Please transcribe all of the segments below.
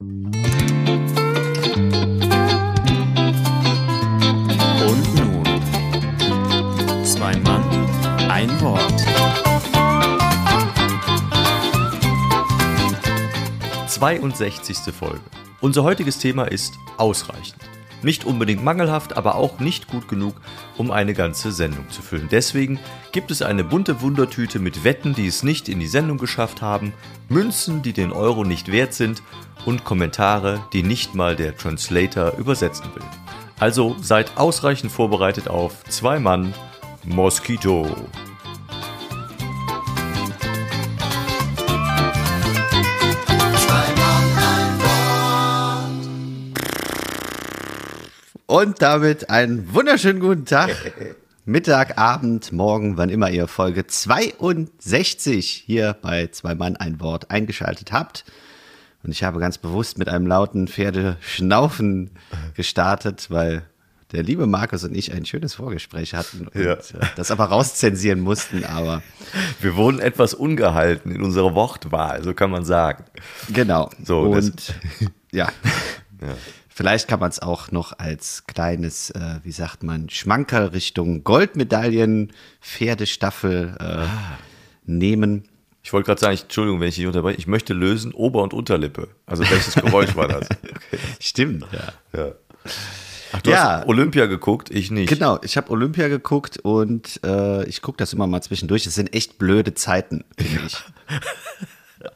Und nun, zwei Mann, ein Wort. 62. Folge. Unser heutiges Thema ist ausreichend. Nicht unbedingt mangelhaft, aber auch nicht gut genug, um eine ganze Sendung zu füllen. Deswegen gibt es eine bunte Wundertüte mit Wetten, die es nicht in die Sendung geschafft haben, Münzen, die den Euro nicht wert sind und Kommentare, die nicht mal der Translator übersetzen will. Also seid ausreichend vorbereitet auf zwei Mann Mosquito. Und damit einen wunderschönen guten Tag. Mittag, Abend, Morgen, wann immer ihr Folge 62 hier bei Zwei Mann ein Wort eingeschaltet habt. Und ich habe ganz bewusst mit einem lauten Pferdeschnaufen gestartet, weil der liebe Markus und ich ein schönes Vorgespräch hatten und Ja. äh, das aber rauszensieren mussten. Aber Wir wurden etwas ungehalten in unserer Wortwahl, so kann man sagen. genau. So, und ja. Vielleicht kann man es auch noch als kleines, äh, wie sagt man, Schmankerl Richtung Goldmedaillen, Pferdestaffel äh, Ah. nehmen. Ich wollte gerade sagen, ich, Entschuldigung, wenn ich dich unterbreche, ich möchte lösen Ober- und Unterlippe. Also welches Geräusch war das? Okay. Stimmt, ja. Ja. Ach, du Ja. hast Olympia geguckt, ich nicht. Genau, ich habe Olympia geguckt und äh, ich gucke das immer mal zwischendurch. Das sind echt blöde Zeiten, finde ich.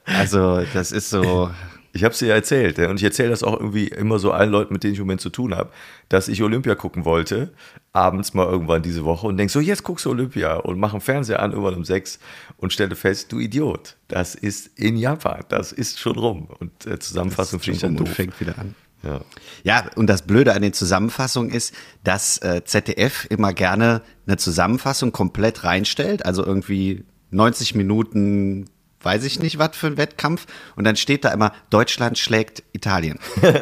Also, das ist so. Ich habe es dir ja erzählt und ich erzähle das auch irgendwie immer so allen Leuten, mit denen ich im Moment zu tun habe, dass ich Olympia gucken wollte, abends mal irgendwann diese Woche und denk so, jetzt guckst du Olympia und mach den Fernseher an irgendwann um sechs und stelle fest, du Idiot, das ist in Japan, das ist schon rum. Und äh, Zusammenfassung finde ich dann doof. fängt wieder an. Ja. Ja, und das Blöde an den Zusammenfassungen ist, dass äh, ZDF immer gerne eine Zusammenfassung komplett reinstellt, also irgendwie 90 Minuten, weiß ich nicht, was für ein Wettkampf, und dann steht da immer, Deutschland schlägt Italien.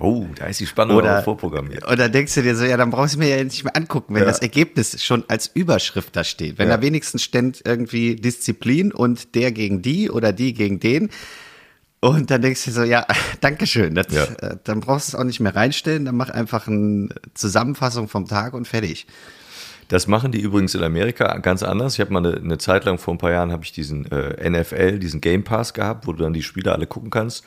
Oh, da ist die Spannung Oder, auch vorprogrammiert. und dann denkst du dir so, ja, dann brauchst du mir ja nicht mehr angucken, wenn Ja. das Ergebnis schon als Überschrift da steht. Wenn Ja. da wenigstens steht irgendwie Disziplin und der gegen die oder die gegen den. Und dann denkst du dir so, ja, Dankeschön. Das, Ja. äh, dann brauchst du es auch nicht mehr reinstellen, dann mach einfach eine Zusammenfassung vom Tag und fertig. Das machen die übrigens in Amerika ganz anders. Ich habe mal eine, eine Zeit lang vor ein paar Jahren habe ich diesen äh, NFL, diesen Game Pass gehabt, wo du dann die Spiele alle gucken kannst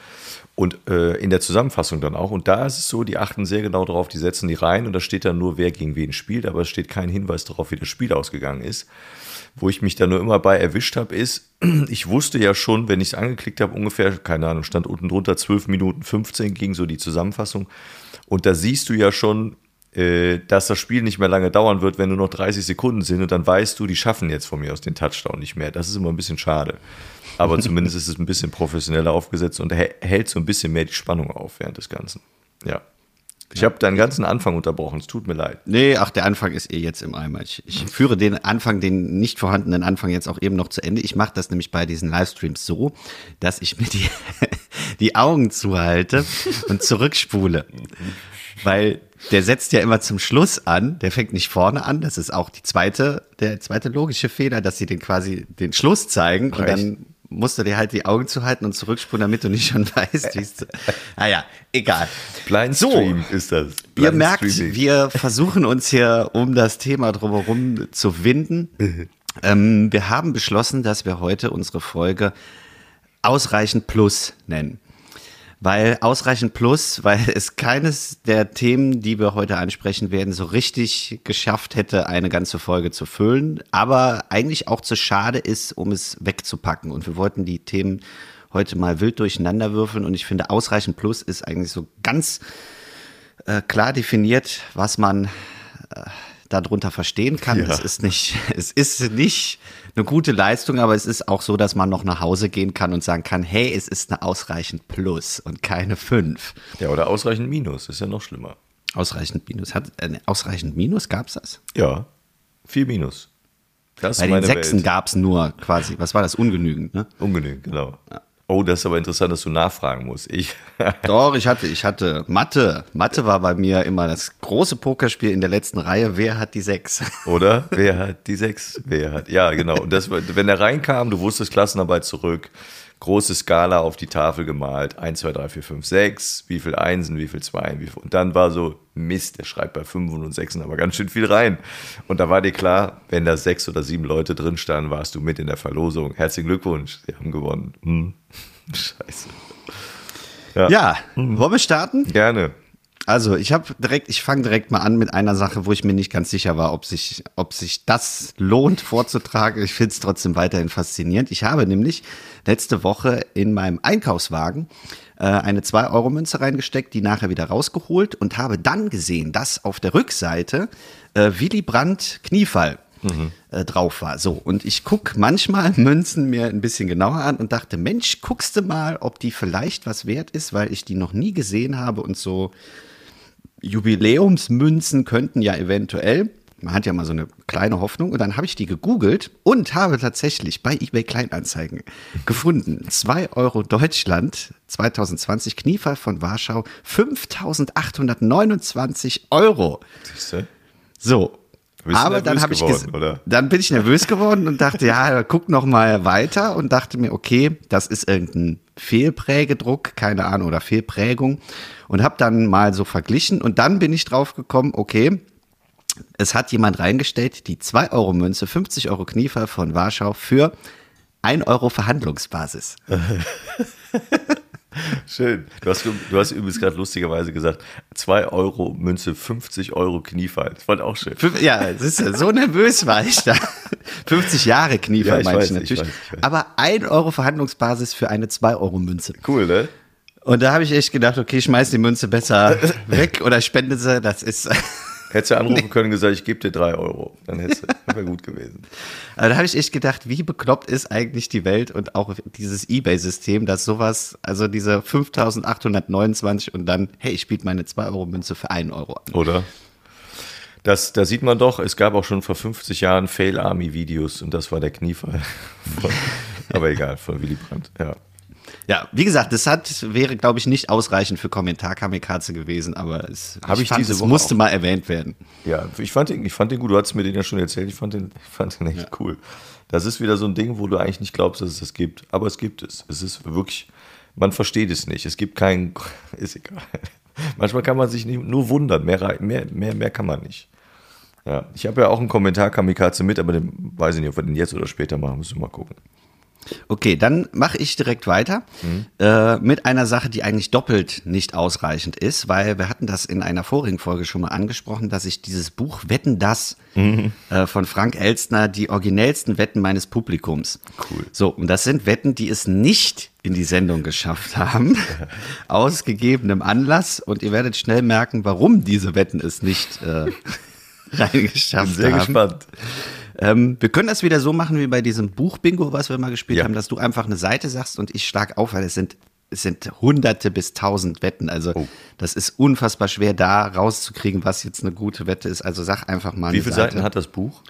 und äh, in der Zusammenfassung dann auch. Und da ist es so, die achten sehr genau darauf, die setzen die rein und da steht dann nur, wer gegen wen spielt, aber es steht kein Hinweis darauf, wie das Spiel ausgegangen ist. Wo ich mich da nur immer bei erwischt habe, ist, ich wusste ja schon, wenn ich es angeklickt habe, ungefähr, keine Ahnung, stand unten drunter 12 Minuten 15 ging so die Zusammenfassung. Und da siehst du ja schon, dass das Spiel nicht mehr lange dauern wird, wenn nur noch 30 Sekunden sind und dann weißt du, die schaffen jetzt von mir aus den Touchdown nicht mehr. Das ist immer ein bisschen schade. Aber zumindest ist es ein bisschen professioneller aufgesetzt und hä- hält so ein bisschen mehr die Spannung auf während des Ganzen. Ja. Ich habe deinen ganzen Anfang unterbrochen, es tut mir leid. Nee, ach, der Anfang ist eh jetzt im Eimer. Ich, ich führe den Anfang, den nicht vorhandenen Anfang jetzt auch eben noch zu Ende. Ich mache das nämlich bei diesen Livestreams so, dass ich mir die, die Augen zuhalte und zurückspule. Weil der setzt ja immer zum Schluss an, der fängt nicht vorne an. Das ist auch die zweite, der zweite logische Fehler, dass sie den quasi den Schluss zeigen und Recht. dann musst du dir halt die Augen zuhalten und zurückspulen, damit du nicht schon weißt, wie es. Naja, egal. Blind So. Stream ist das. Ihr Blind merkt, Streaming. wir versuchen uns hier um das Thema drumherum zu winden. ähm, wir haben beschlossen, dass wir heute unsere Folge Ausreichend Plus nennen. Weil ausreichend Plus, weil es keines der Themen, die wir heute ansprechen werden, so richtig geschafft hätte, eine ganze Folge zu füllen, aber eigentlich auch zu schade ist, um es wegzupacken. Und wir wollten die Themen heute mal wild durcheinander würfeln und ich finde, ausreichend Plus ist eigentlich so ganz äh, klar definiert, was man äh, darunter verstehen kann. Ja. Es ist nicht, es ist nicht eine gute Leistung, aber es ist auch so, dass man noch nach Hause gehen kann und sagen kann, hey, es ist eine ausreichend Plus und keine fünf. Ja, oder ausreichend Minus, ist ja noch schlimmer. Ausreichend Minus. Hat äh, ausreichend Minus gab's das? Ja, viel Minus. Das Bei den Sechsen Welt. gab's nur quasi, was war das? Ungenügend, ne? Ungenügend, genau. Oh, das ist aber interessant, dass du nachfragen musst. Ich, Doch, ich hatte, ich hatte Mathe. Mathe war bei mir immer das große Pokerspiel in der letzten Reihe. Wer hat die Sechs? oder? Wer hat die sechs? Wer hat? Ja, genau. Und das, wenn er reinkam, du wusstest Klassenarbeit zurück, große Skala auf die Tafel gemalt. 1, 2, 3, 4, 5, 6. Wie viel Einsen, wie viel Zweien, wie viel. Und dann war so, Mist, der schreibt bei 5 und 6 aber ganz schön viel rein. Und da war dir klar, wenn da sechs oder sieben Leute drin standen, warst du mit in der Verlosung. Herzlichen Glückwunsch, sie haben gewonnen. Hm. Scheiße. Ja, ja. wollen wir starten? Gerne. Also ich habe direkt, ich fange direkt mal an mit einer Sache, wo ich mir nicht ganz sicher war, ob sich, ob sich das lohnt vorzutragen. Ich finde es trotzdem weiterhin faszinierend. Ich habe nämlich letzte Woche in meinem Einkaufswagen äh, eine 2-Euro-Münze reingesteckt, die nachher wieder rausgeholt und habe dann gesehen, dass auf der Rückseite äh, Willy Brandt Kniefall Mhm. Äh, drauf war. So, und ich gucke manchmal Münzen mir ein bisschen genauer an und dachte, Mensch, guckst du mal, ob die vielleicht was wert ist, weil ich die noch nie gesehen habe und so Jubiläumsmünzen könnten ja eventuell, man hat ja mal so eine kleine Hoffnung, und dann habe ich die gegoogelt und habe tatsächlich bei eBay Kleinanzeigen gefunden, 2 Euro Deutschland 2020 Kniefall von Warschau, 5829 Euro. Siehste? So, aber dann habe ich geworden, dann bin ich nervös geworden und dachte, ja, guck noch mal weiter und dachte mir, okay, das ist irgendein Fehlprägedruck, keine Ahnung oder Fehlprägung und habe dann mal so verglichen und dann bin ich drauf gekommen, okay, es hat jemand reingestellt, die 2 Euro Münze, 50 Euro Kniefall von Warschau für 1 Euro Verhandlungsbasis. Schön. Du hast, du hast übrigens gerade lustigerweise gesagt, 2 Euro Münze, 50 Euro Kniefall. Das war auch schön. Ja, ist so nervös war ich da. 50 Jahre Kniefall ja, ich meine ich natürlich. Ich weiß, ich weiß. Aber 1 Euro Verhandlungsbasis für eine 2 Euro Münze. Cool, ne? Und da habe ich echt gedacht, okay, schmeiß die Münze besser weg oder spende sie. Das ist. Hättest du anrufen können und gesagt, ich gebe dir drei Euro. Dann wäre gut gewesen. Aber da habe ich echt gedacht, wie bekloppt ist eigentlich die Welt und auch dieses Ebay-System, dass sowas, also diese 5829 und dann, hey, ich biete meine 2-Euro-Münze für einen Euro an. Oder? Das, da sieht man doch, es gab auch schon vor 50 Jahren Fail-Army-Videos und das war der Kniefall. aber egal, von Willy Brandt, ja. Ja, wie gesagt, das hat, wäre, glaube ich, nicht ausreichend für Kommentar-Kamikaze gewesen, aber es, ich, ich fand, es musste auch. mal erwähnt werden. Ja, ich fand, den, ich fand den gut. Du hast mir den ja schon erzählt. Ich fand den, fand den echt ja. cool. Das ist wieder so ein Ding, wo du eigentlich nicht glaubst, dass es das gibt. Aber es gibt es. Es ist wirklich, man versteht es nicht. Es gibt keinen, ist egal. Manchmal kann man sich nicht, nur wundern. Mehr, mehr, mehr, mehr kann man nicht. Ja, ich habe ja auch einen Kommentar Kamikaze mit, aber den weiß ich nicht, ob wir den jetzt oder später machen. Müssen wir mal gucken. Okay, dann mache ich direkt weiter mhm. äh, mit einer Sache, die eigentlich doppelt nicht ausreichend ist, weil wir hatten das in einer vorigen Folge schon mal angesprochen, dass ich dieses Buch Wetten das mhm. äh, von Frank Elstner, die originellsten Wetten meines Publikums. Cool. So, und das sind Wetten, die es nicht in die Sendung geschafft haben, aus gegebenem Anlass. Und ihr werdet schnell merken, warum diese Wetten es nicht äh, reingeschafft haben. Sehr gespannt. Ähm, wir können das wieder so machen wie bei diesem Buch-Bingo, was wir mal gespielt ja. haben, dass du einfach eine Seite sagst und ich schlag auf, weil es sind es sind hunderte bis tausend Wetten. Also oh. das ist unfassbar schwer, da rauszukriegen, was jetzt eine gute Wette ist. Also sag einfach mal. Wie viele Seite. Seiten hat das Buch?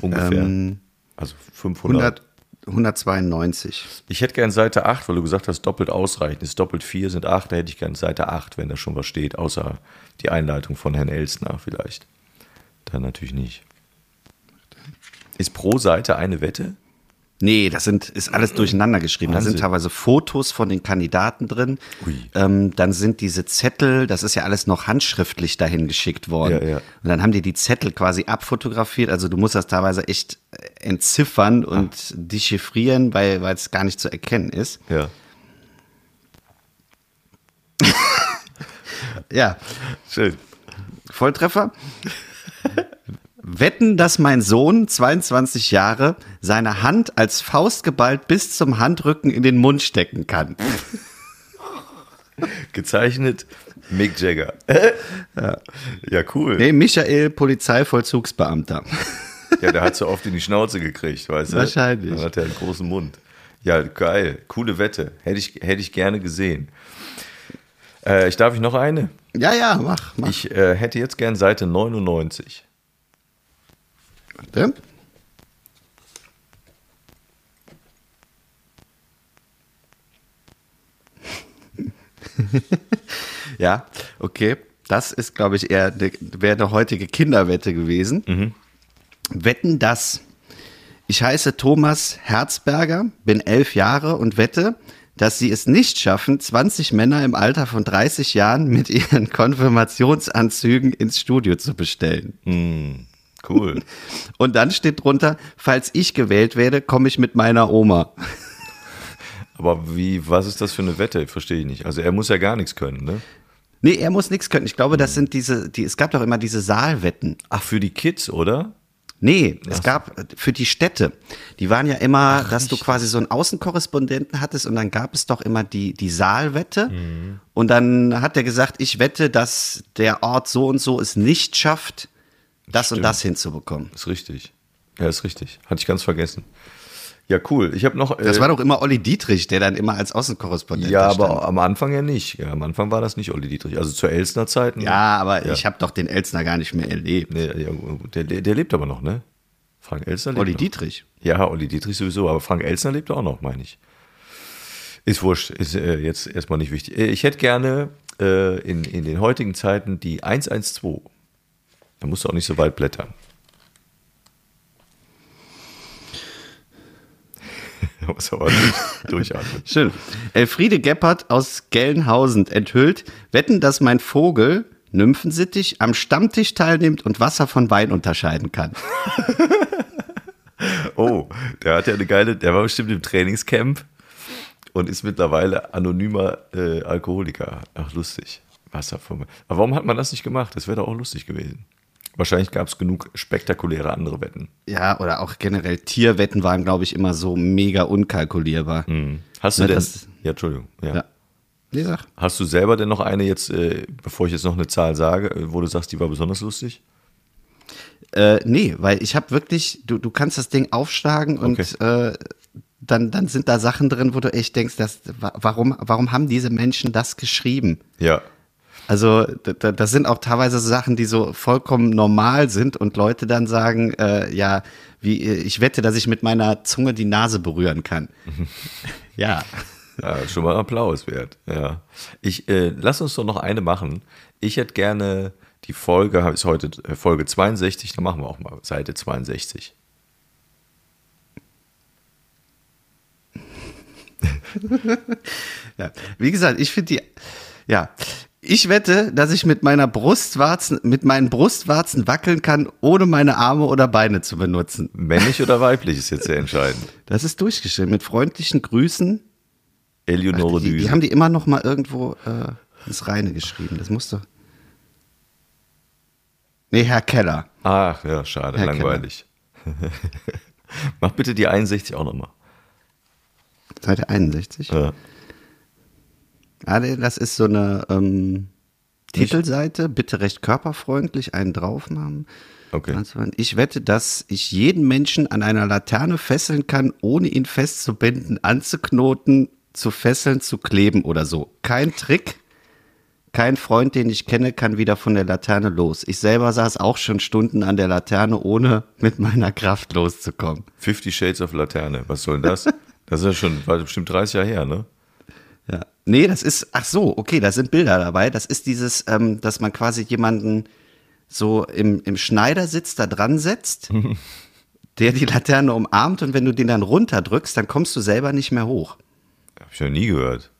Ungefähr. Ähm, also 500. 100, 192. Ich hätte gern Seite 8, weil du gesagt hast, doppelt ausreichend. Ist doppelt 4 sind 8, da hätte ich gern Seite 8, wenn da schon was steht, außer die Einleitung von Herrn Elsner vielleicht. Dann natürlich nicht. Ist pro Seite eine Wette? Nee, das sind, ist alles durcheinander geschrieben. Wahnsinn. Da sind teilweise Fotos von den Kandidaten drin. Ähm, dann sind diese Zettel, das ist ja alles noch handschriftlich dahin geschickt worden. Ja, ja. Und dann haben die die Zettel quasi abfotografiert. Also du musst das teilweise echt entziffern und ah. dechiffrieren, weil weil es gar nicht zu erkennen ist. Ja. ja. Schön. Volltreffer. Wetten, dass mein Sohn, 22 Jahre, seine Hand als Faust geballt bis zum Handrücken in den Mund stecken kann. Gezeichnet Mick Jagger. ja. ja, cool. Nee, Michael, Polizeivollzugsbeamter. ja, der hat so oft in die Schnauze gekriegt, weißt du? Wahrscheinlich. Dann hat er einen großen Mund. Ja, geil. Coole Wette. Hätte ich, hätte ich gerne gesehen. Äh, ich darf ich noch eine? Ja, ja, mach. mach. Ich äh, hätte jetzt gern Seite 99. Warte. ja, okay. Das ist, glaube ich, eher wäre eine heutige Kinderwette gewesen. Mhm. Wetten, dass Ich heiße Thomas Herzberger, bin elf Jahre und wette, dass sie es nicht schaffen, 20 Männer im Alter von 30 Jahren mit ihren Konfirmationsanzügen ins Studio zu bestellen. Cool. Und dann steht drunter, falls ich gewählt werde, komme ich mit meiner Oma. Aber wie, was ist das für eine Wette? Verstehe ich nicht. Also er muss ja gar nichts können, ne? Nee, er muss nichts können. Ich glaube, das sind diese, die, es gab doch immer diese Saalwetten. Ach, für die Kids, oder? Nee, es gab für die Städte, die waren ja immer, dass du quasi so einen Außenkorrespondenten hattest und dann gab es doch immer die, die Saalwette und dann hat er gesagt, ich wette, dass der Ort so und so es nicht schafft, das und Stimmt. das hinzubekommen. Ist richtig. Ja, ist richtig. Hatte ich ganz vergessen. Ja, cool. Ich habe noch. Das äh, war doch immer Olli Dietrich, der dann immer als Außenkorrespondent Ja, aber am Anfang ja nicht. Ja, am Anfang war das nicht Olli Dietrich. Also zur Elsner Zeit. ne? Ja, aber Ja. ich habe doch den Elsner gar nicht mehr erlebt. Nee, ja, der, der lebt aber noch, ne? Frank Elsner lebt Olli noch. Dietrich. Ja, Olli Dietrich sowieso, aber Frank Elsner lebt auch noch, meine ich. Ist wurscht, ist äh, jetzt erstmal nicht wichtig. Äh, Ich hätte gerne äh, in, in den heutigen Zeiten die 112. Da musst du auch nicht so weit blättern. Da muss aber durch- durchatmen. Schön. Elfriede Geppert aus Gelnhausen enthüllt, wetten, dass mein Vogel, Nymphensittich, am Stammtisch teilnimmt und Wasser von Wein unterscheiden kann. Oh, der hat ja eine geile, der war bestimmt im Trainingscamp und ist mittlerweile anonymer äh, Alkoholiker. Ach, lustig. Wasser vom. Aber warum hat man das nicht gemacht? Das wäre doch auch lustig gewesen. Wahrscheinlich gab es genug spektakuläre andere Wetten. Ja, oder auch generell Tierwetten waren, glaube ich, immer so mega unkalkulierbar. Hast du Na, denn. das- ja, Entschuldigung. Ja. Ja. Nee, sag. Hast du selber denn noch eine jetzt, äh, bevor ich jetzt noch eine Zahl sage, äh, wo du sagst, die war besonders lustig? Äh, nee, weil ich habe wirklich, du, du kannst das Ding aufschlagen und äh, dann, dann sind da Sachen drin, wo du echt denkst, dass, wa- warum, warum haben diese Menschen das geschrieben? Ja. Also da- da- das sind auch teilweise Sachen, die so vollkommen normal sind und Leute dann sagen, äh, ja, wie äh, ich wette, dass ich mit meiner Zunge die Nase berühren kann. ja. Ja, schon mal Applaus wert. Ja. Ich äh, lass uns doch noch eine machen. Ich hätte gerne die Folge, ist heute äh, Folge 62, dann machen wir auch mal Seite 62. ja. Wie gesagt, ich finde die, ja. Ich wette, dass ich mit meiner Brustwarzen, mit meinen Brustwarzen wackeln kann, ohne meine Arme oder Beine zu benutzen. Männlich oder weiblich ist jetzt sehr entscheidend. Das ist durchgeschrieben. Mit freundlichen Grüßen. Eleonore die, die Düse. haben die immer noch mal irgendwo äh, ins Reine geschrieben. Das musste. Nee, Herr Keller. Ach, ja, schade, Herr langweilig. Mach bitte die 61 auch nochmal. Seite 61. Ja. Ah, das ist so eine ähm, Titelseite. Bitte recht körperfreundlich einen draufnahmen. Okay. Also, Ich wette, dass ich jeden Menschen an einer Laterne fesseln kann, ohne ihn festzubinden, anzuknoten, zu fesseln, zu kleben oder so. Kein Trick. Kein Freund, den ich kenne, kann wieder von der Laterne los. Ich selber saß auch schon Stunden an der Laterne, ohne mit meiner Kraft loszukommen. 50 Shades of Laterne. Was soll denn das? Das ist ja schon, war bestimmt 30 Jahre her, ne? Ja. Nee, das ist, ach so, okay, da sind Bilder dabei. Das ist dieses, ähm, dass man quasi jemanden so im, im Schneidersitz da dran setzt, der die Laterne umarmt und wenn du den dann runterdrückst, dann kommst du selber nicht mehr hoch. Hab ich noch nie gehört.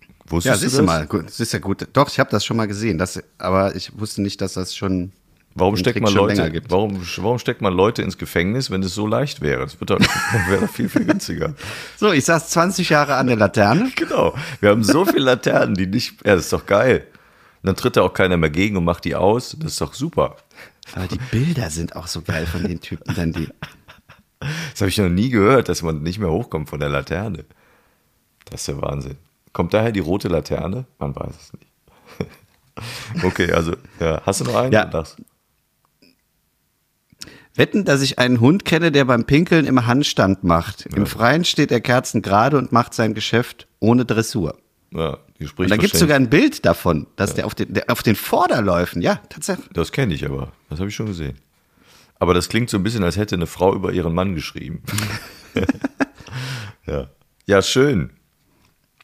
Ja, Wusstest du siehst das? du mal, gut, das ist ja gut. Doch, ich habe das schon mal gesehen, das, aber ich wusste nicht, dass das schon. Warum steckt man Leute, warum, warum steckt man Leute ins Gefängnis, wenn es so leicht wäre? Das wird doch, wäre doch viel, viel günstiger. So, ich saß 20 Jahre an der Laterne. Genau. Wir haben so viele Laternen, die nicht, ja, das ist doch geil. Und dann tritt da auch keiner mehr gegen und macht die aus. Das ist doch super. Aber die Bilder sind auch so geil von den Typen, dann die. Das habe ich noch nie gehört, dass man nicht mehr hochkommt von der Laterne. Das ist der Wahnsinn. Kommt daher die rote Laterne? Man weiß es nicht. okay, also, ja. Hast du noch einen? Ja. Wetten, dass ich einen Hund kenne, der beim Pinkeln im Handstand macht. Im Freien steht er kerzengerade und macht sein Geschäft ohne Dressur. Ja, die Und da gibt es sogar ein Bild davon, dass der, auf den, der auf den Vorderläufen, ja, tatsächlich. Das kenne ich aber. Das habe ich schon gesehen. Aber das klingt so ein bisschen, als hätte eine Frau über ihren Mann geschrieben. ja. Ja, schön.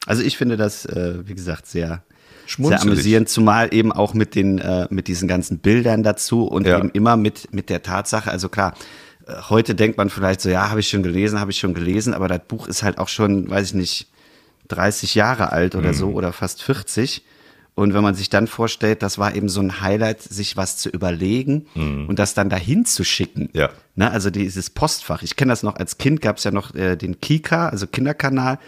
Also ich finde das, äh, wie gesagt, sehr, sehr Schmunzelig. amüsierend, zumal eben auch mit den, äh, mit diesen ganzen Bildern dazu und Ja. eben immer mit, mit der Tatsache, also klar, Äh, Heute denkt man vielleicht so, ja, habe ich schon gelesen, habe ich schon gelesen, aber das Buch ist halt auch schon, weiß ich nicht, 30 Jahre alt oder so oder fast 40. Und wenn man sich dann vorstellt, das war eben so ein Highlight, sich was zu überlegen und das dann dahin zu schicken. Ja. Ne, also dieses Postfach. Ich kenne das noch, als Kind gab es ja noch äh, den Kika, also Kinderkanal.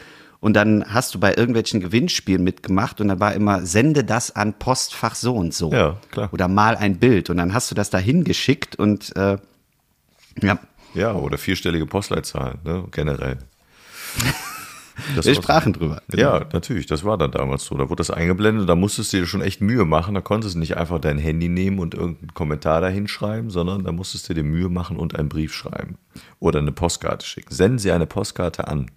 Und dann hast du bei irgendwelchen Gewinnspielen mitgemacht und dann war immer, sende das an Postfach so und so. Ja, klar. Oder mal ein Bild. Und dann hast du das dahin geschickt und äh, ja, Ja, oder vierstellige Postleitzahlen, ne, generell. Das wir sprachen drüber. Ja, natürlich, das war dann damals so. Da wurde das eingeblendet, da musstest du dir schon echt Mühe machen. Da konntest du nicht einfach dein Handy nehmen und irgendeinen Kommentar dahin schreiben, sondern da musstest du dir Mühe machen und einen Brief schreiben. Oder eine Postkarte schicken. Senden Sie eine Postkarte an.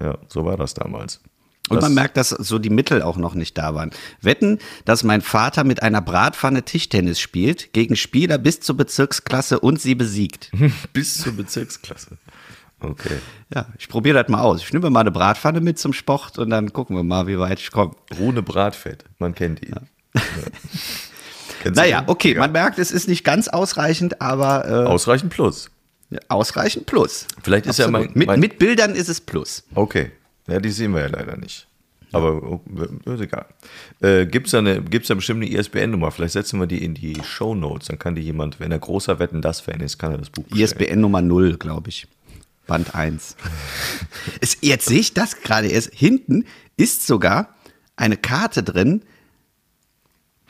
Ja, so war das damals. Und Das- man merkt, dass so die Mittel auch noch nicht da waren. Wetten, dass mein Vater mit einer Bratpfanne Tischtennis spielt, gegen Spieler bis zur Bezirksklasse und sie besiegt. bis zur Bezirksklasse. Okay. Ja, ich probiere das mal aus. Ich nehme mal eine Bratpfanne mit zum Sport und dann gucken wir mal, wie weit ich komme. Rune Bratfett, man kennt ihn. Ja. Naja, okay, Ja. man merkt, es ist nicht ganz ausreichend, aber Ausreichend plus. Ausreichend plus. Vielleicht ist ja Absolut. mein- mit, mein- mit Bildern ist es plus. Okay. Ja, die sehen wir ja leider nicht. Aber oh, ist egal. Äh, Gibt es da, eine- gibt's da bestimmt eine ISBN-Nummer? Vielleicht setzen wir die in die Show Notes. Dann kann die jemand, wenn er großer Wetten das Fan ist, kann er das Buch bestellen. ISBN Nummer 0, glaube ich. Band 1. es, jetzt sehe ich das gerade erst. Hinten ist sogar eine Karte drin,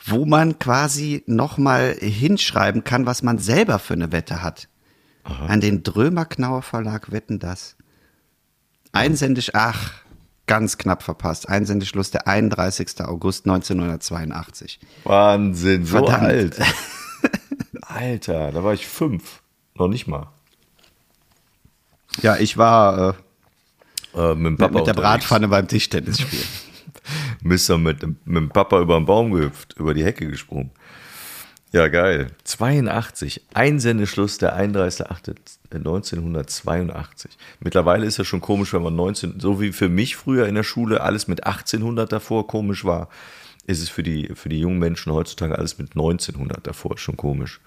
wo man quasi nochmal hinschreiben kann, was man selber für eine Wette hat. An den Drömer-Knauer Verlag wetten das. Einsendisch, ach, ganz knapp verpasst. Einsendeschluss der 31. August 1982. Wahnsinn, so Verdammt. alt. Alter, da war ich fünf. Noch nicht mal. Ja, ich war äh, Äh, mit Papa mit der. Bratpfanne beim Tischtennis spielen. Bist du mit, dem- mit dem Papa über den Baum gehüpft, über die Hecke gesprungen. Ja, geil. 82. Einsendeschluss der 31.08.1982. Mittlerweile ist ja schon komisch, wenn man 19, so wie für mich früher in der Schule alles mit 1800 davor komisch war, ist es für die, für die jungen Menschen heutzutage alles mit 1900 davor schon komisch.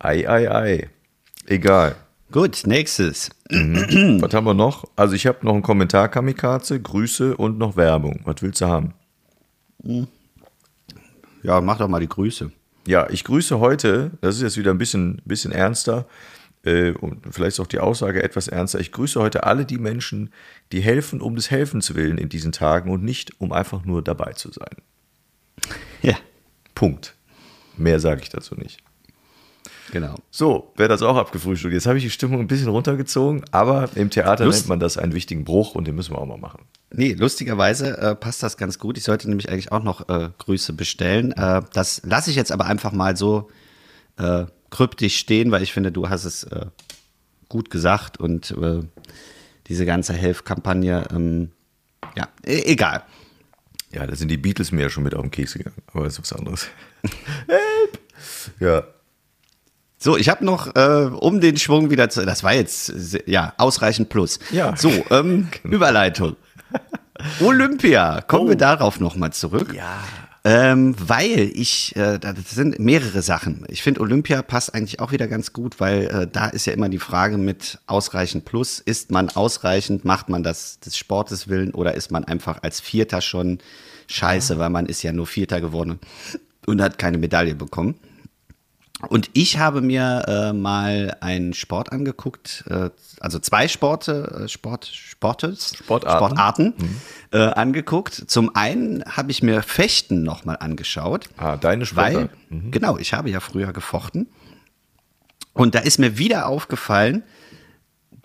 Ei, ei, ei. Egal. Gut, nächstes. Was haben wir noch? Also ich habe noch einen Kommentar, Kamikaze, Grüße und noch Werbung. Was willst du haben? Ja, mach doch mal die Grüße. Ja, ich grüße heute, das ist jetzt wieder ein bisschen, bisschen ernster äh, und vielleicht ist auch die Aussage etwas ernster. Ich grüße heute alle die Menschen, die helfen um des Helfens willen in diesen Tagen und nicht um einfach nur dabei zu sein. Ja, Punkt. Mehr sage ich dazu nicht. genau. So, wer das auch abgefrühstückt. Jetzt habe ich die Stimmung ein bisschen runtergezogen, aber im Theater Lust- nennt man das einen wichtigen Bruch und den müssen wir auch mal machen. Nee, lustigerweise äh, passt das ganz gut. Ich sollte nämlich eigentlich auch noch äh, Grüße bestellen. Äh, das lasse ich jetzt aber einfach mal so äh, kryptisch stehen, weil ich finde, du hast es äh, gut gesagt und äh, diese ganze Helfkampagne, ähm, ja, e egal. Ja, da sind die Beatles mir ja schon mit auf den Keks gegangen, aber das ist was anderes. Help! Ja, So, ich habe noch, äh, um den Schwung wieder zu, das war jetzt, ja, ausreichend plus. Ja. So, ähm, Überleitung. Olympia, kommen Oh. wir darauf nochmal zurück. Ja. Ähm, weil ich, äh, das sind mehrere Sachen. Ich finde, Olympia passt eigentlich auch wieder ganz gut, weil äh, da ist ja immer die Frage mit ausreichend plus. Ist man ausreichend, macht man das des Sportes willen oder ist man einfach als Vierter schon scheiße, weil man ist ja nur Vierter geworden und hat keine Medaille bekommen. Und ich habe mir äh, mal einen Sport angeguckt, äh, also zwei Sporte, äh, Sport, Sportes, Sportarten. Sportarten äh, angeguckt. Zum einen habe ich mir Fechten nochmal angeschaut. Ah, deine Weil, Sportart. genau, ich habe ja früher gefochten. Und da ist mir wieder aufgefallen,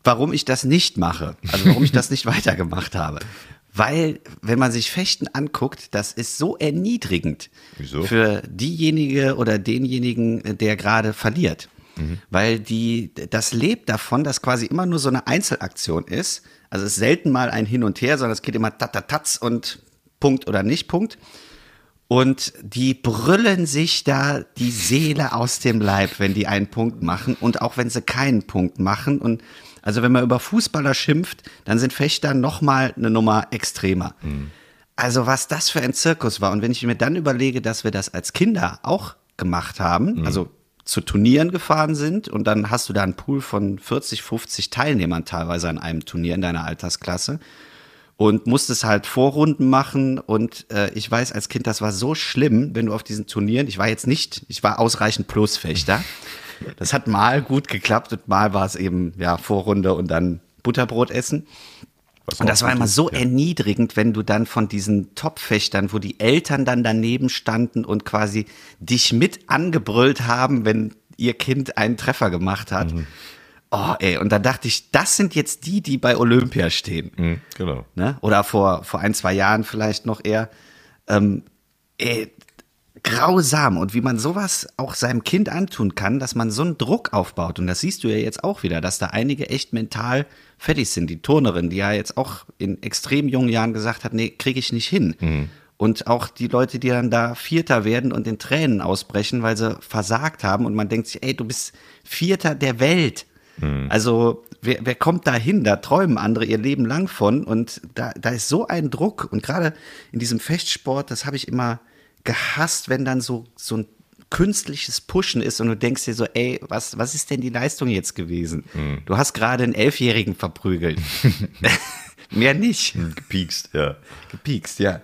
warum ich das nicht mache. Also warum ich das nicht weitergemacht habe. Weil, wenn man sich Fechten anguckt, das ist so erniedrigend Wieso? für diejenige oder denjenigen, der gerade verliert. Weil die, das lebt davon, dass quasi immer nur so eine Einzelaktion ist. Also es ist selten mal ein Hin und Her, sondern es geht immer tatatatz und Punkt oder nicht Punkt. Und die brüllen sich da die Seele aus dem Leib, wenn die einen Punkt machen und auch wenn sie keinen Punkt machen. Und also wenn man über Fußballer schimpft, dann sind Fechter noch mal eine Nummer extremer. Also was das für ein Zirkus war. Und wenn ich mir dann überlege, dass wir das als Kinder auch gemacht haben, also zu Turnieren gefahren sind und dann hast du da einen Pool von 40, 50 Teilnehmern teilweise an einem Turnier in deiner Altersklasse und musstest halt Vorrunden machen und äh, ich weiß als Kind, das war so schlimm, wenn du auf diesen Turnieren, ich war jetzt nicht, ich war ausreichend Plusfechter. Das hat mal gut geklappt und mal war es eben ja Vorrunde und dann Butterbrot essen. Was Und das war immer so ja. erniedrigend, wenn du dann von diesen Topfechtern, wo die Eltern dann daneben standen und quasi dich mit angebrüllt haben, wenn ihr Kind einen Treffer gemacht hat. Mhm. Oh, ey, und da dachte ich, das sind jetzt die, die bei Olympia stehen. Mhm, genau. Ne? Oder vor, vor ein, zwei Jahren vielleicht noch eher. Ähm, ey, grausam. Und wie man sowas auch seinem Kind antun kann, dass man so einen Druck aufbaut. Und das siehst du ja jetzt auch wieder, dass da einige echt mental fertig sind. Die Turnerin, die ja jetzt auch in extrem jungen Jahren gesagt hat, nee, kriege ich nicht hin. Und auch die Leute, die dann da Vierter werden und in Tränen ausbrechen, weil sie versagt haben. Und man denkt sich, ey, du bist Vierter der Welt. Also wer, wer kommt da hin? Da träumen andere ihr Leben lang von. Und da, da ist so ein Druck. Und gerade in diesem Fechtsport, das habe ich immer gehasst, wenn dann so, so ein künstliches Pushen ist und du denkst dir so, ey, was, was ist denn die Leistung jetzt gewesen? Du hast gerade einen Elfjährigen verprügelt. Mehr nicht. Gepiekst, ja. Gepiekst, ja.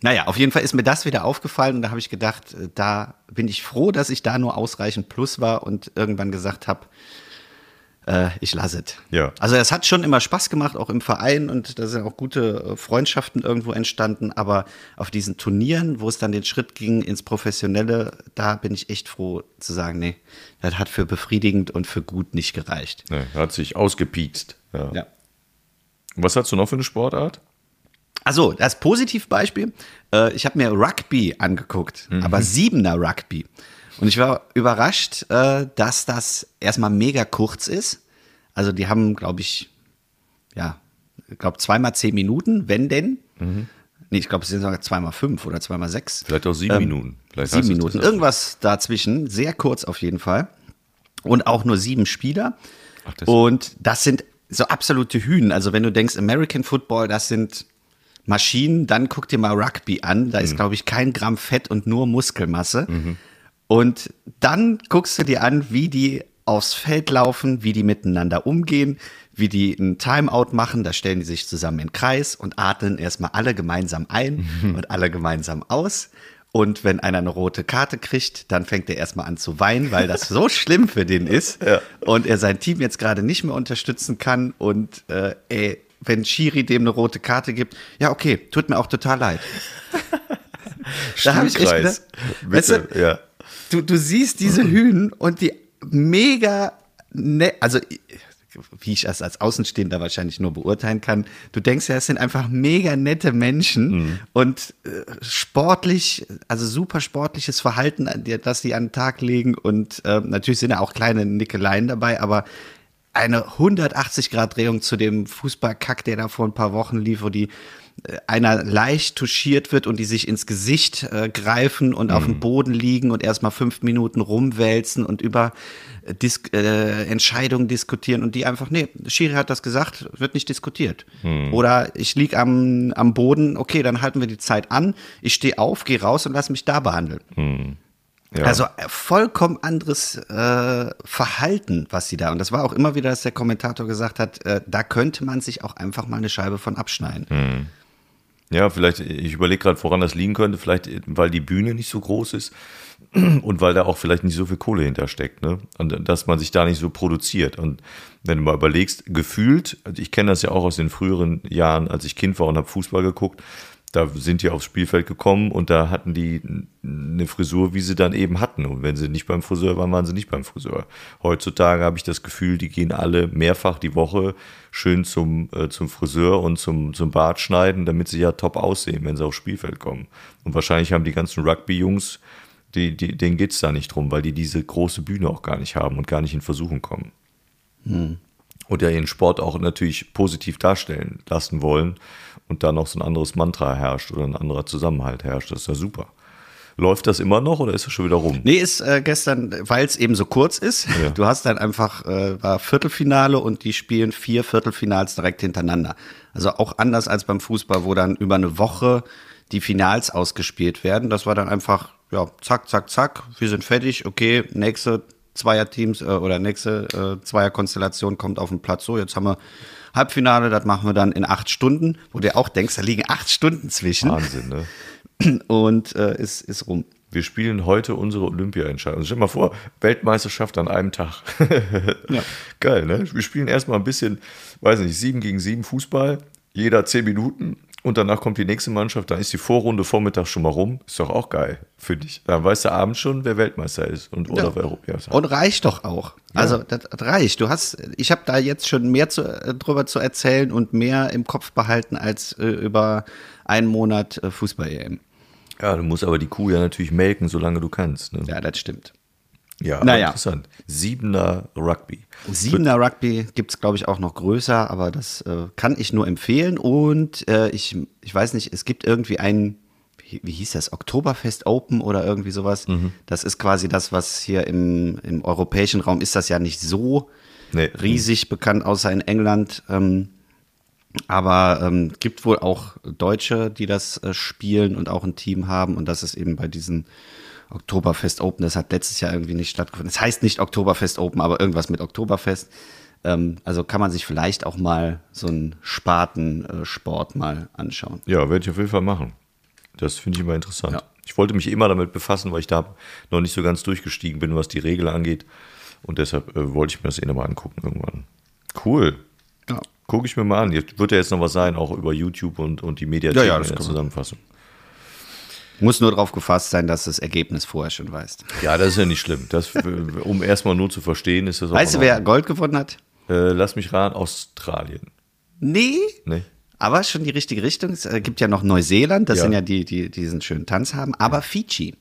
Naja, auf jeden Fall ist mir das wieder aufgefallen und da habe ich gedacht, äh, da bin ich froh, dass ich da nur ausreichend plus war und irgendwann gesagt habe, äh, ich lasse es. Ja. Also es hat schon immer Spaß gemacht, auch im Verein und da sind auch gute äh, Freundschaften irgendwo entstanden, aber auf diesen Turnieren, wo es dann den Schritt ging ins Professionelle, da bin ich echt froh zu sagen, nee, das hat für befriedigend und für gut nicht gereicht. Ne, hat sich ausgepiekst. Ja. Ja. Was hast du noch für eine Sportart? Also, das Positivbeispiel, äh, ich habe mir Rugby angeguckt, aber Siebener Rugby. Und ich war überrascht, äh, dass das erstmal mega kurz ist. Also, die haben, glaube ich, ja, ich glaube zweimal zehn Minuten, wenn denn. Nee, ich glaube, es sind sogar zweimal fünf oder zweimal sechs. Vielleicht auch sieben Minuten. Vielleicht Ähm, Sieben Minuten, irgendwas dazwischen, sehr kurz auf jeden Fall. Und auch nur sieben Spieler. Ach, das- und das sind so absolute Hühnen. Also wenn du denkst, American Football, das sind Maschinen, dann guck dir mal Rugby an. Da ist, Mhm. glaube ich, kein Gramm Fett und nur Muskelmasse. Und dann guckst du dir an, wie die aufs Feld laufen, wie die miteinander umgehen, wie die ein Timeout machen. Da stellen die sich zusammen in Kreis und atmen erstmal alle gemeinsam ein und alle gemeinsam aus. Und wenn einer eine rote Karte kriegt, dann fängt er erstmal an zu weinen, weil das so schlimm für den ist und er sein Team jetzt gerade nicht mehr unterstützen kann. Und äh, ey, wenn Schiri dem eine rote Karte gibt, ja, okay, tut mir auch total leid. da habe ich echt gedacht, Bitte, weißt du, ja. Du, du siehst diese Hühnen und die mega, ne, also wie ich das als Außenstehender wahrscheinlich nur beurteilen kann, du denkst ja, es sind einfach mega nette Menschen und äh, sportlich, also super sportliches Verhalten, das sie an den Tag legen und äh, natürlich sind ja auch kleine Nickeleien dabei, aber eine 180-Grad-Drehung zu dem Fußballkack, der da vor ein paar Wochen lief, wo die einer leicht touchiert wird und die sich ins Gesicht äh, greifen und auf dem Boden liegen und erstmal fünf Minuten rumwälzen und über äh, Dis äh, Entscheidungen diskutieren und die einfach, nee, Schiri hat das gesagt, wird nicht diskutiert. Oder ich lieg am, am Boden, okay, dann halten wir die Zeit an, ich stehe auf, gehe raus und lass mich da behandeln. Ja. Also äh, vollkommen anderes äh, Verhalten, was sie da. Und das war auch immer wieder, dass der Kommentator gesagt hat, äh, da könnte man sich auch einfach mal eine Scheibe von abschneiden. Ja, vielleicht, ich überlege gerade, woran das liegen könnte. Vielleicht, weil die Bühne nicht so groß ist und weil da auch vielleicht nicht so viel Kohle hintersteckt, ne? Und dass man sich da nicht so produziert. Und wenn du mal überlegst, gefühlt, also ich kenne das ja auch aus den früheren Jahren, als ich Kind war und habe Fußball geguckt, da sind die aufs Spielfeld gekommen und da hatten die eine Frisur, wie sie dann eben hatten. Und wenn sie nicht beim Friseur waren, waren sie nicht beim Friseur. Heutzutage habe ich das Gefühl, die gehen alle mehrfach die Woche schön zum, äh, zum Friseur und zum, zum Bart schneiden, damit sie ja top aussehen, wenn sie aufs Spielfeld kommen. Und wahrscheinlich haben die ganzen Rugby-Jungs, die, die, denen geht's da nicht drum, weil die diese große Bühne auch gar nicht haben und gar nicht in Versuchung kommen. Und ja ihren Sport auch natürlich positiv darstellen lassen wollen und da noch so ein anderes Mantra herrscht oder ein anderer Zusammenhalt herrscht. Das ist ja super. Läuft das immer noch oder ist das schon wieder rum? Nee, ist äh, gestern, weil es eben so kurz ist. Ja. Du hast dann einfach, äh, war Viertelfinale und die spielen vier Viertelfinals direkt hintereinander. Also auch anders als beim Fußball, wo dann über eine Woche die Finals ausgespielt werden. Das war dann einfach, ja, zack, zack, zack, wir sind fertig, okay, nächste Zweierteams äh, oder nächste äh, Zweierkonstellation kommt auf den Platz. So, jetzt haben wir Halbfinale, das machen wir dann in acht Stunden, wo du auch denkst, da liegen acht Stunden zwischen Wahnsinn, ne? und äh, ist, ist rum. Wir spielen heute unsere Olympia-Entscheidung. Stell dir mal vor, Weltmeisterschaft an einem Tag. Ja. Geil, ne? Wir spielen erstmal ein bisschen, weiß nicht, sieben gegen sieben Fußball, jeder zehn Minuten und danach kommt die nächste Mannschaft, dann ist die Vorrunde Vormittag schon mal rum. Ist doch auch geil, finde ich. Dann weißt du abends schon, wer Weltmeister ist und oder Ja. wer Europameister ist. Und reicht doch auch. Also das, das reicht. Du hast, ich habe da jetzt schon mehr zu, äh, drüber zu erzählen und mehr im Kopf behalten als äh, über einen Monat äh, Fußball-EM. Ja, du musst aber die Kuh ja natürlich melken, solange du kannst. Ne? Ja, das stimmt. Ja, Naja. interessant. Siebener Rugby. Siebener Rugby gibt's glaube ich, auch noch größer, aber das äh, kann ich nur empfehlen. Und äh, ich, ich weiß nicht, es gibt irgendwie ein, wie, wie hieß das, Oktoberfest Open oder irgendwie sowas. Das ist quasi das, was hier im, im europäischen Raum ist das ja nicht so Nee. riesig bekannt, außer in England. Ähm, aber ähm, gibt wohl auch Deutsche, die das äh, spielen und auch ein Team haben. Und das ist eben bei diesen Oktoberfest Open. Das hat letztes Jahr irgendwie nicht stattgefunden. Das heißt nicht Oktoberfest Open, aber irgendwas mit Oktoberfest. Ähm, also kann man sich vielleicht auch mal so einen Spatensport mal anschauen. Ja, werde ich auf jeden Fall machen. Das finde ich immer interessant. Ja. Ich wollte mich immer damit befassen, weil ich da noch nicht so ganz durchgestiegen bin, was die Regel angeht. Und deshalb äh, wollte ich mir das eh nochmal angucken irgendwann. Cool. Ja. Gucke ich mir mal an. Jetzt wird ja jetzt noch was sein, auch über YouTube und, und die Mediathek Ja, ja, in der. Zusammenfassung. Muss nur darauf gefasst sein, dass du das Ergebnis vorher schon weißt. Ja, das ist ja nicht schlimm. Das, um erstmal nur zu verstehen, ist das auch Weißt du, wer. Gold gewonnen hat? Äh, lass mich raten, Australien. Nee. Ne? Aber schon die richtige Richtung. Es äh, gibt ja noch Neuseeland, das Ja. sind ja die, die diesen schönen Tanz haben. Aber Fiji.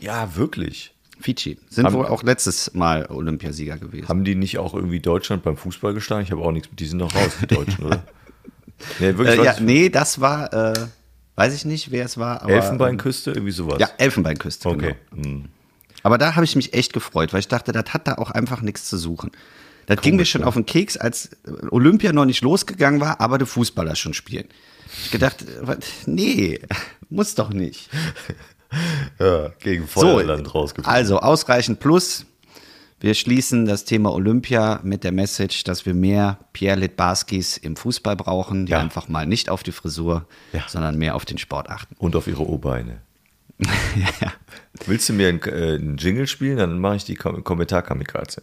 Ja, wirklich. Fiji sind Haben- wohl auch letztes Mal Olympiasieger gewesen. Haben die nicht auch irgendwie Deutschland beim Fußball geschlagen? Ich habe auch nichts. Die sind noch raus, die Deutschen, oder? Nee, wirklich. Äh, ja, nee, das war, äh, weiß ich nicht, wer es war. Aber, Elfenbeinküste, irgendwie sowas. Ja, Elfenbeinküste. Okay. Genau. Hm. Aber da habe ich mich echt gefreut, weil ich dachte, das hat da auch einfach nichts zu suchen. Das ging mir schon auf den Keks, als Olympia noch nicht losgegangen war, aber die Fußballer schon spielen. Ich gedacht, was? nee, muss doch nicht. Ja, gegen So, Feuerland rausgeflogen. also ausreichend plus. Wir schließen das Thema Olympia mit der Message, dass wir mehr Pierre Litbarskis im Fußball brauchen, die Ja. einfach mal nicht auf die Frisur, Ja. sondern mehr auf den Sport achten. Und auf ihre O-Beine. ja. Willst du mir einen, äh, einen Jingle spielen? Dann mache ich die Kom Kommentar-Kamikaze.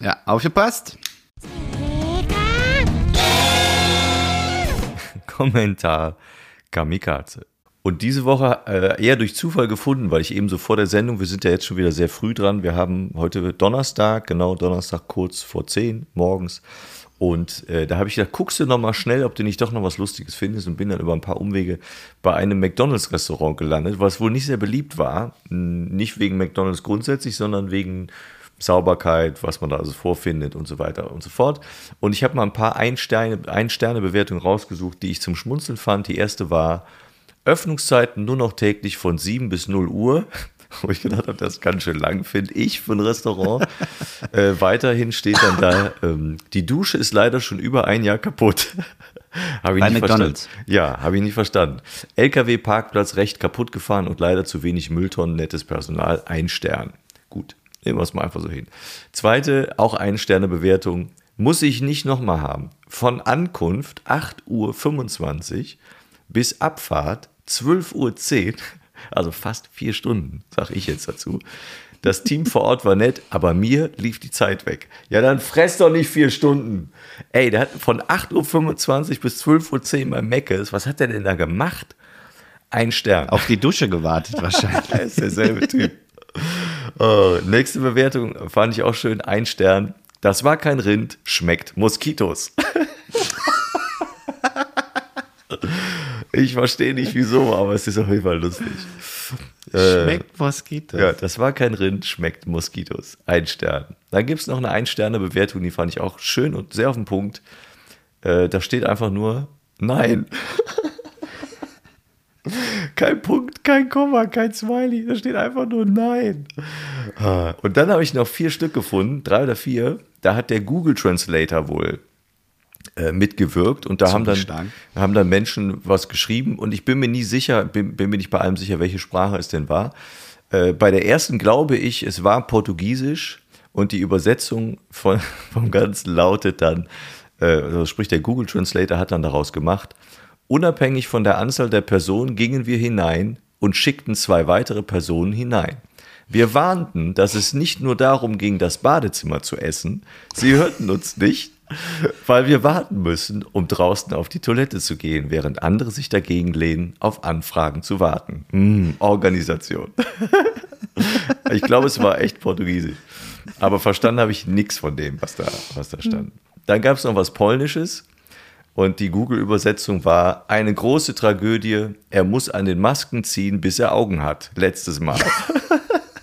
ja, aufgepasst. Kommentar Kamikaze. Und diese Woche äh, eher durch Zufall gefunden, weil ich eben so vor der Sendung, wir sind ja jetzt schon wieder sehr früh dran, wir haben heute Donnerstag, genau Donnerstag kurz vor 10 morgens. Und äh, da habe ich gedacht, guckst du noch mal schnell, ob du nicht doch noch was Lustiges findest und bin dann über ein paar Umwege bei einem McDonalds-Restaurant gelandet, was wohl nicht sehr beliebt war. Nicht wegen McDonalds grundsätzlich, sondern wegen Sauberkeit, was man da also vorfindet und so weiter und so fort. Und ich habe mal ein paar Ein-Sterne- Ein-Sterne-Bewertungen rausgesucht, die ich zum Schmunzeln fand. Die erste war Öffnungszeiten nur noch täglich von 7 bis 0 Uhr. Wo ich gedacht habe, das ist ganz schön lang, finde ich, für ein Restaurant. äh, weiterhin steht dann da, ähm, die Dusche ist leider schon über ein Jahr kaputt. habe ich Bei nicht McDonald's. verstanden. Ja, habe ich nicht verstanden. LKW-Parkplatz recht kaputt gefahren und leider zu wenig Mülltonnen, nettes Personal, ein Stern. Gut, nehmen wir es mal einfach so hin. Zweite, auch ein Sterne Bewertung, muss ich nicht nochmal haben. Von Ankunft 8.25 Uhr bis Abfahrt 12.10 Uhr, also fast vier Stunden, sage ich jetzt dazu. Das Team vor Ort war nett, aber mir lief die Zeit weg. Ja, dann fress doch nicht vier Stunden. Ey, der hat von 8.25 Uhr bis 12.10 Uhr bei Meckes, was hat der denn da gemacht? Ein Stern. Auf die Dusche gewartet wahrscheinlich. Er ist derselbe Typ. Oh, nächste Bewertung fand ich auch schön. Ein Stern. Das war kein Rind, schmeckt Moskitos. ich verstehe nicht wieso, aber es ist auf jeden Fall lustig. Äh, Schmeckt Moskitos. ja, das war kein Rind, schmeckt Moskitos. Ein Stern. Dann gibt es noch eine Ein-Sterne-Bewertung, die fand ich auch schön und sehr auf den Punkt. Äh, da steht einfach nur Nein. kein Punkt, kein Komma, kein Smiley. Da steht einfach nur Nein. Ah, Und dann habe ich noch vier Stück gefunden, drei oder vier. Da hat der Google Translator wohl äh, mitgewirkt und da haben dann, haben dann Menschen was geschrieben und ich bin mir nie sicher, bin, bin mir nicht bei allem sicher, welche Sprache es denn war. Äh, bei der ersten glaube ich, es war Portugiesisch und die Übersetzung von, vom Ganzen lautet dann, äh, also sprich der Google Translator hat dann daraus gemacht, unabhängig von der Anzahl der Personen gingen wir hinein und schickten zwei weitere Personen hinein. Wir warnten, dass es nicht nur darum ging, das Badezimmer zu essen. Sie hörten uns nicht, weil wir warten müssen, um draußen auf die Toilette zu gehen, während andere sich dagegen lehnen, auf Anfragen zu warten. Mm, Organisation. ich glaube, es war echt Portugiesisch. Aber verstanden habe ich nichts von dem, was da, was da stand. Dann gab es noch was Polnisches. Und die Google-Übersetzung war eine große Tragödie. Er muss an den Masken ziehen, bis er Augen hat. Letztes Mal.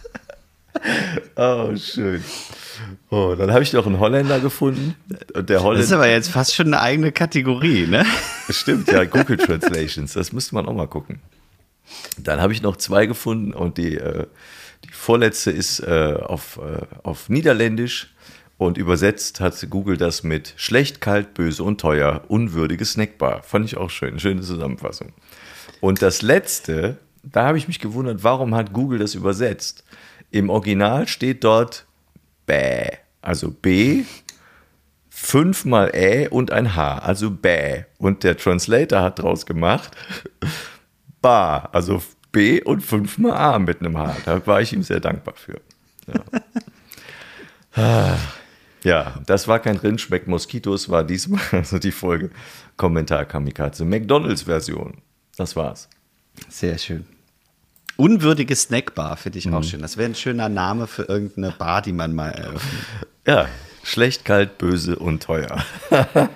oh, schön. Oh, dann habe ich noch einen Holländer gefunden. Und der Holländer, Das ist aber jetzt fast schon eine eigene Kategorie, ne? Stimmt, ja, Google Translations. Das müsste man auch mal gucken. Dann habe ich noch zwei gefunden und die, äh, die vorletzte ist äh, auf, äh, auf Niederländisch und übersetzt hat Google das mit schlecht, kalt, böse und teuer, unwürdige Snackbar. Fand ich auch schön. Schöne Zusammenfassung. Und das letzte, da habe ich mich gewundert, warum hat Google das übersetzt? Im Original steht dort Bäh, also B, fünfmal Ä und ein H, also Bäh. Und der Translator hat draus gemacht Ba, also B und fünfmal A mit einem H. Da war ich ihm sehr dankbar für. Ja, Ah, ja das war kein Rind, schmeckt Moskitos, war diesmal also die Folge Kommentar Kamikaze. McDonalds-Version. Das war's. Sehr schön. Unwürdige Snackbar finde ich auch schön. Das wäre ein schöner Name für irgendeine Bar, die man mal eröffnet. Ja, schlecht, kalt, böse und teuer.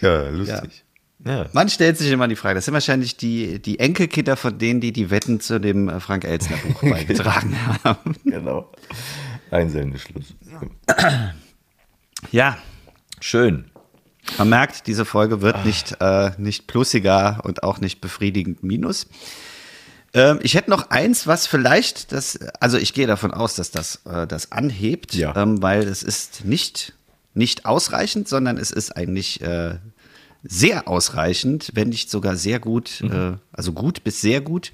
ja, lustig. Ja. Man stellt sich immer die Frage, das sind wahrscheinlich die, die Enkelkinder von denen, die die Wetten zu dem äh, Frank Elzner Buch beigetragen haben. Genau. Einsendeschluss. Ja, Schön. Man merkt, diese Folge wird nicht, äh, nicht plussiger und auch nicht befriedigend minus. Ähm, ich hätte noch eins, was vielleicht das, also ich gehe davon aus, dass das äh, das anhebt, Ja. ähm, weil es ist nicht, nicht ausreichend, sondern es ist eigentlich äh, sehr ausreichend, wenn nicht sogar sehr gut, äh, also gut bis sehr gut.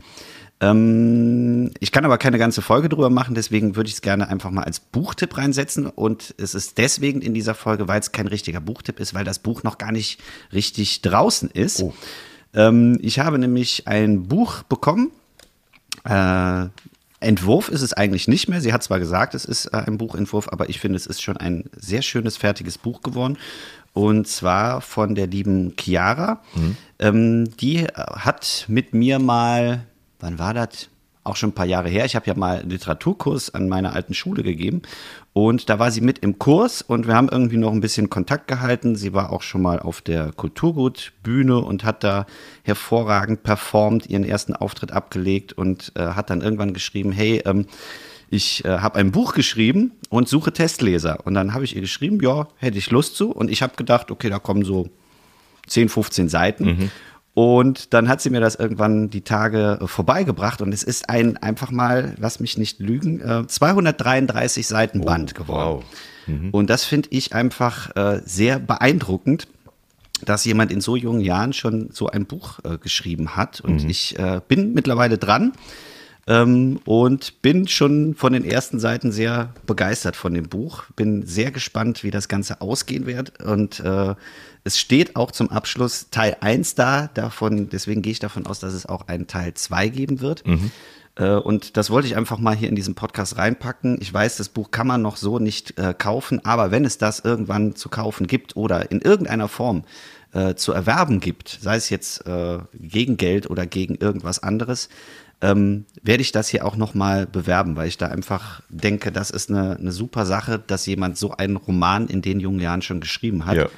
Ähm, ich kann aber keine ganze Folge drüber machen, deswegen würde ich es gerne einfach mal als Buchtipp reinsetzen. Und es ist deswegen in dieser Folge, weil es kein richtiger Buchtipp ist, weil das Buch noch gar nicht richtig draußen ist. Ähm, ich habe nämlich ein Buch bekommen. Äh, Entwurf ist es eigentlich nicht mehr. Sie hat zwar gesagt, es ist äh, ein Buchentwurf, aber ich finde, es ist schon ein sehr schönes, fertiges Buch geworden. Und zwar von der lieben Chiara. Ähm, die äh, hat mit mir mal, wann war das? Auch schon ein paar Jahre her. Ich habe ja mal einen Literaturkurs an meiner alten Schule gegeben. Und da war sie mit im Kurs und wir haben irgendwie noch ein bisschen Kontakt gehalten. Sie war auch schon mal auf der Kulturgutbühne und hat da hervorragend performt, ihren ersten Auftritt abgelegt und äh, hat dann irgendwann geschrieben, hey, ähm, ich äh, habe ein Buch geschrieben und suche Testleser. Und dann habe ich ihr geschrieben, ja, hätte ich Lust zu. Und ich habe gedacht, okay, da kommen so 10, 15 Seiten. Und dann hat sie mir das irgendwann die Tage äh, vorbeigebracht und es ist ein einfach mal, lass mich nicht lügen, äh, 233 Seiten Band geworden. wow. Und das finde ich einfach äh, sehr beeindruckend, dass jemand in so jungen Jahren schon so ein Buch äh, geschrieben hat. Und ich äh, bin mittlerweile dran ähm, und bin schon von den ersten Seiten sehr begeistert von dem Buch. Bin sehr gespannt, wie das Ganze ausgehen wird. Und äh, es steht auch zum Abschluss Teil 1 da. Davon, deswegen gehe ich davon aus, dass es auch einen Teil 2 geben wird. Äh, Und das wollte ich einfach mal hier in diesen Podcast reinpacken. Ich weiß, das Buch kann man noch so nicht äh, kaufen, aber wenn es das irgendwann zu kaufen gibt oder in irgendeiner Form äh, zu erwerben gibt, sei es jetzt äh, gegen Geld oder gegen irgendwas anderes, ähm, werde ich das hier auch nochmal bewerben, weil ich da einfach denke, das ist eine, eine super Sache, dass jemand so einen Roman in den jungen Jahren schon geschrieben hat. Ja.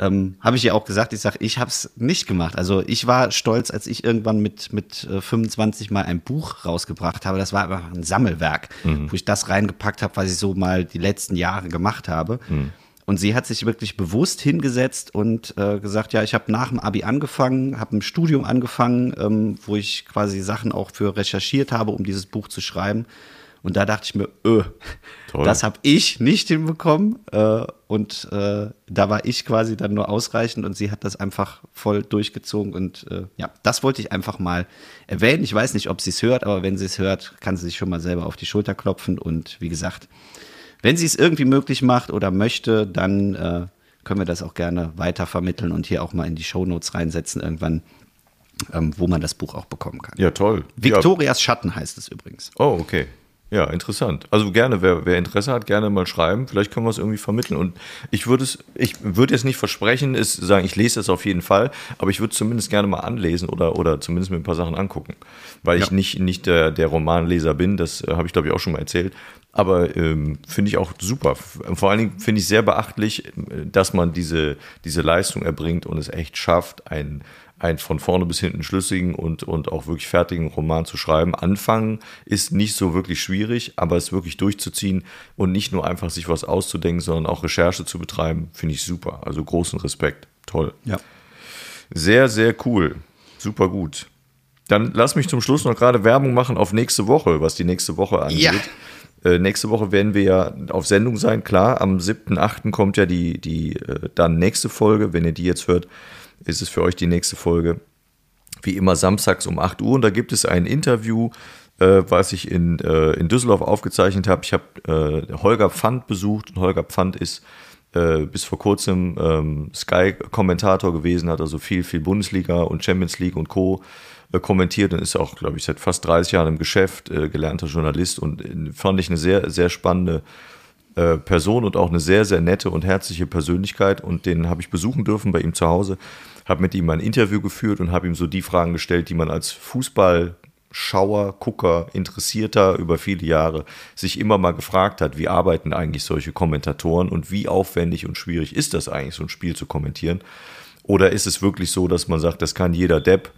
Ähm, habe ich ja auch gesagt, ich sage, ich habe es nicht gemacht. Also ich war stolz, als ich irgendwann mit, mit äh, 25 mal ein Buch rausgebracht habe. Das war einfach ein Sammelwerk, wo ich das reingepackt habe, was ich so mal die letzten Jahre gemacht habe. Und sie hat sich wirklich bewusst hingesetzt und äh, gesagt, ja, ich habe nach dem Abi angefangen, habe ein Studium angefangen, ähm, wo ich quasi Sachen auch für recherchiert habe, um dieses Buch zu schreiben. Und da dachte ich mir, öh, Toll. das habe ich nicht hinbekommen. Äh, und äh, da war ich quasi dann nur ausreichend und sie hat das einfach voll durchgezogen. Und äh, ja, das wollte ich einfach mal erwähnen. Ich weiß nicht, ob sie es hört, aber wenn sie es hört, kann sie sich schon mal selber auf die Schulter klopfen. Und wie gesagt, wenn sie es irgendwie möglich macht oder möchte, dann äh, können wir das auch gerne weiter vermitteln und hier auch mal in die Shownotes reinsetzen irgendwann, ähm, wo man das Buch auch bekommen kann. Ja, toll. Victorias Schatten heißt es übrigens. Ja. Oh, okay. Ja, interessant. Also gerne, wer, wer Interesse hat, gerne mal schreiben. Vielleicht können wir es irgendwie vermitteln. Und ich würde es, ich würde jetzt nicht versprechen, ist sagen, ich lese es auf jeden Fall, aber ich würde es zumindest gerne mal anlesen oder, oder zumindest mir ein paar Sachen angucken. Weil ich Ja. nicht, nicht der, der Romanleser bin, das äh, habe ich, glaube ich, auch schon mal erzählt. Aber ähm, finde ich auch super. Vor allen Dingen finde ich sehr beachtlich, äh, dass man diese, diese Leistung erbringt und es echt schafft, ein einen von vorne bis hinten schlüssigen und, und auch wirklich fertigen Roman zu schreiben. Anfangen ist nicht so wirklich schwierig, aber es wirklich durchzuziehen und nicht nur einfach sich was auszudenken, sondern auch Recherche zu betreiben, finde ich super. Also großen Respekt. Toll. Ja. Sehr, sehr cool. Super gut. Dann lass mich zum Schluss noch gerade Werbung machen auf nächste Woche, was die nächste Woche angeht. Ja. Äh, nächste Woche werden wir ja auf Sendung sein, klar. Am 7.8. kommt ja die, die äh, dann nächste Folge. Wenn ihr die jetzt hört, ist es für euch die nächste Folge. Wie immer samstags um 8 Uhr. Und da gibt es ein Interview, äh, was ich in, äh, in Düsseldorf aufgezeichnet habe. Ich habe äh, Holger Pfand besucht und Holger Pfand ist äh, bis vor kurzem ähm, Sky-Kommentator gewesen, hat also viel, viel Bundesliga und Champions League und Co. äh, kommentiert und ist auch, glaube ich, seit fast 30 Jahren im Geschäft, äh, gelernter Journalist und äh, fand ich eine sehr, sehr spannende äh, Person und auch eine sehr, sehr nette und herzliche Persönlichkeit. Und den habe ich besuchen dürfen bei ihm zu Hause, habe mit ihm ein Interview geführt und habe ihm so die Fragen gestellt, die man als Fußballschauer, Gucker, Interessierter über viele Jahre sich immer mal gefragt hat, wie arbeiten eigentlich solche Kommentatoren und wie aufwendig und schwierig ist das eigentlich, so ein Spiel zu kommentieren? Oder ist es wirklich so, dass man sagt, das kann jeder Depp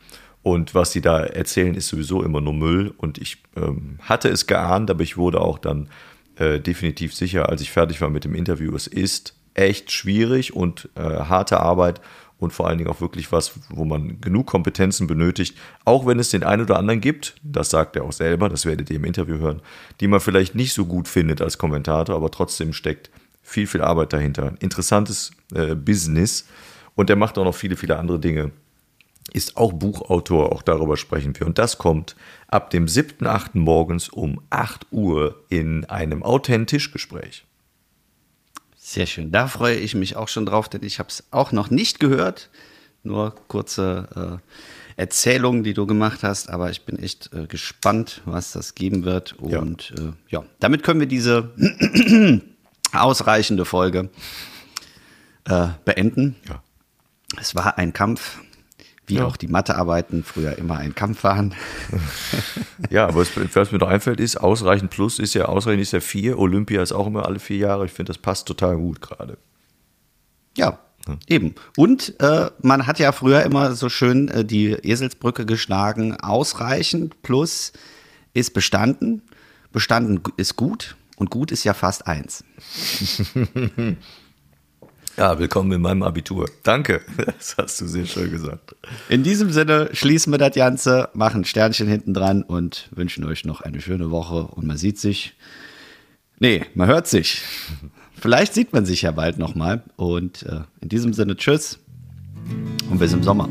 und was sie da erzählen, ist sowieso immer nur Müll. Und ich ähm, hatte es geahnt, aber ich wurde auch dann äh, definitiv sicher, als ich fertig war mit dem Interview, es ist echt schwierig und äh, harte Arbeit und vor allen Dingen auch wirklich was, wo man genug Kompetenzen benötigt, auch wenn es den einen oder anderen gibt, das sagt er auch selber, das werdet ihr im Interview hören, die man vielleicht nicht so gut findet als Kommentator, aber trotzdem steckt viel, viel Arbeit dahinter. Interessantes äh, Business. Und er macht auch noch viele, viele andere Dinge ist auch Buchautor, auch darüber sprechen wir. Und das kommt ab dem 7.8. morgens um 8 Uhr in einem Authentisch-Gespräch. Sehr schön. Da freue ich mich auch schon drauf, denn ich habe es auch noch nicht gehört. Nur kurze äh, Erzählungen, die du gemacht hast. Aber ich bin echt äh, gespannt, was das geben wird. Ja. Und äh, ja, damit können wir diese ausreichende Folge äh, beenden. Ja. Es war ein Kampf, wie Ja. auch die Mathearbeiten früher immer ein Kampf waren. Ja, aber es, was mir noch einfällt, ist, ausreichend plus ist ja, ausreichend ist ja vier. Olympia ist auch immer alle vier Jahre. Ich finde, das passt total gut gerade. Ja, eben. Und äh, man hat ja früher immer so schön äh, die Eselsbrücke geschlagen. Ausreichend plus ist bestanden. Bestanden ist gut. Und gut ist ja fast eins. Ja, willkommen in meinem Abitur. Danke, das hast du sehr schön gesagt. In diesem Sinne schließen wir das Ganze, machen ein Sternchen hinten dran und wünschen euch noch eine schöne Woche. Und man sieht sich. Nee, man hört sich. Vielleicht sieht man sich ja bald nochmal. Und äh, in diesem Sinne, tschüss und bis im Sommer.